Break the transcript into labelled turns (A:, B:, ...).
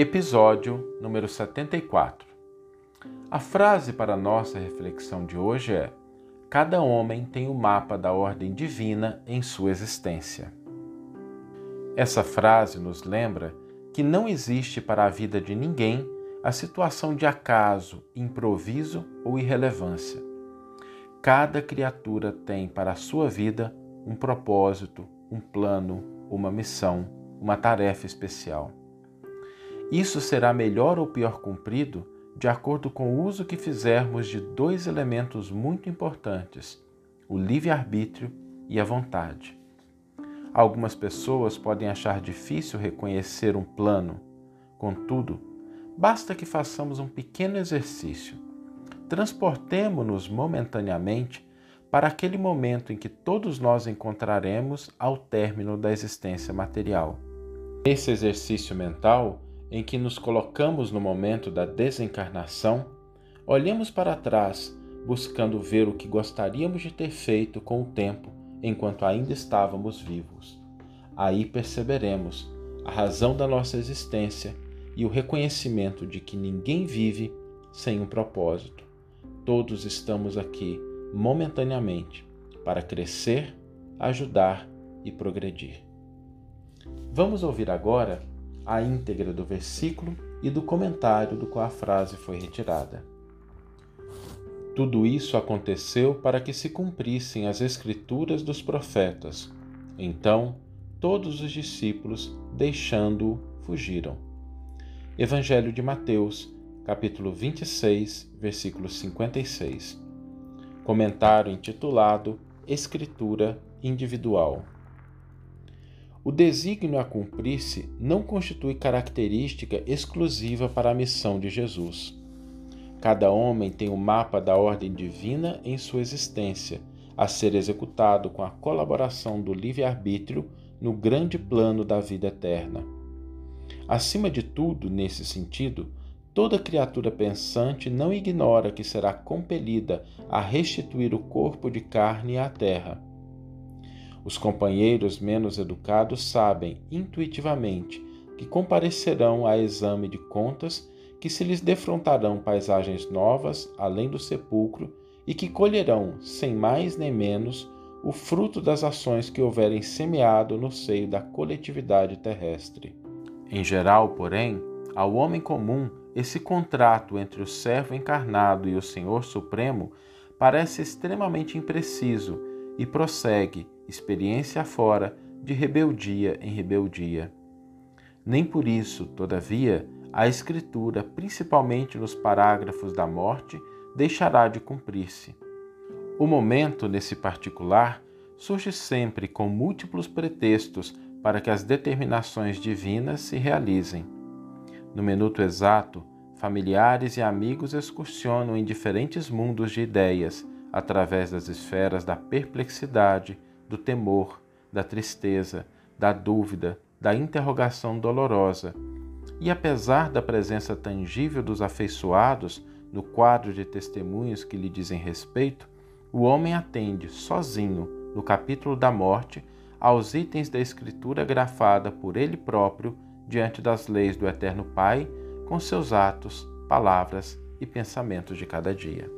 A: Episódio número 74. A frase para nossa reflexão de hoje é: Cada homem tem o mapa da ordem divina em sua existência. Essa frase nos lembra que não existe para a vida de ninguém a situação de acaso, improviso ou irrelevância. Cada criatura tem para a sua vida um propósito, um plano, uma missão, uma tarefa especial. Isso será melhor ou pior cumprido de acordo com o uso que fizermos de dois elementos muito importantes, o livre-arbítrio e a vontade. Algumas pessoas podem achar difícil reconhecer um plano, contudo, basta que façamos um pequeno exercício. Transportemo-nos momentaneamente para aquele momento em que todos nós encontraremos ao término da existência material. Esse exercício mental em que nos colocamos no momento da desencarnação, olhamos para trás, buscando ver o que gostaríamos de ter feito com o tempo enquanto ainda estávamos vivos. Aí perceberemos a razão da nossa existência e o reconhecimento de que ninguém vive sem um propósito. Todos estamos aqui momentaneamente para crescer, ajudar e progredir. Vamos ouvir agora a íntegra do versículo e do comentário do qual a frase foi retirada. Tudo isso aconteceu para que se cumprissem as escrituras dos profetas. Então, todos os discípulos, deixando-o, fugiram. Evangelho de Mateus, capítulo 26, versículo 56. Comentário intitulado Escritura Individual. O desígnio a cumprir-se não constitui característica exclusiva para a missão de Jesus. Cada homem tem o um mapa da ordem divina em sua existência, a ser executado com a colaboração do livre-arbítrio no grande plano da vida eterna. Acima de tudo, nesse sentido, toda criatura pensante não ignora que será compelida a restituir o corpo de carne à terra os companheiros menos educados sabem intuitivamente que comparecerão a exame de contas, que se lhes defrontarão paisagens novas além do sepulcro e que colherão, sem mais nem menos, o fruto das ações que houverem semeado no seio da coletividade terrestre. Em geral, porém, ao homem comum, esse contrato entre o servo encarnado e o Senhor Supremo parece extremamente impreciso e prossegue, experiência afora, de rebeldia em rebeldia. Nem por isso, todavia, a Escritura, principalmente nos parágrafos da morte, deixará de cumprir-se. O momento, nesse particular, surge sempre com múltiplos pretextos para que as determinações divinas se realizem. No minuto exato, familiares e amigos excursionam em diferentes mundos de ideias, através das esferas da perplexidade, do temor, da tristeza, da dúvida, da interrogação dolorosa. E apesar da presença tangível dos afeiçoados no quadro de testemunhos que lhe dizem respeito, o homem atende sozinho, no capítulo da morte, aos itens da Escritura grafada por ele próprio diante das leis do Eterno Pai, com seus atos, palavras e pensamentos de cada dia.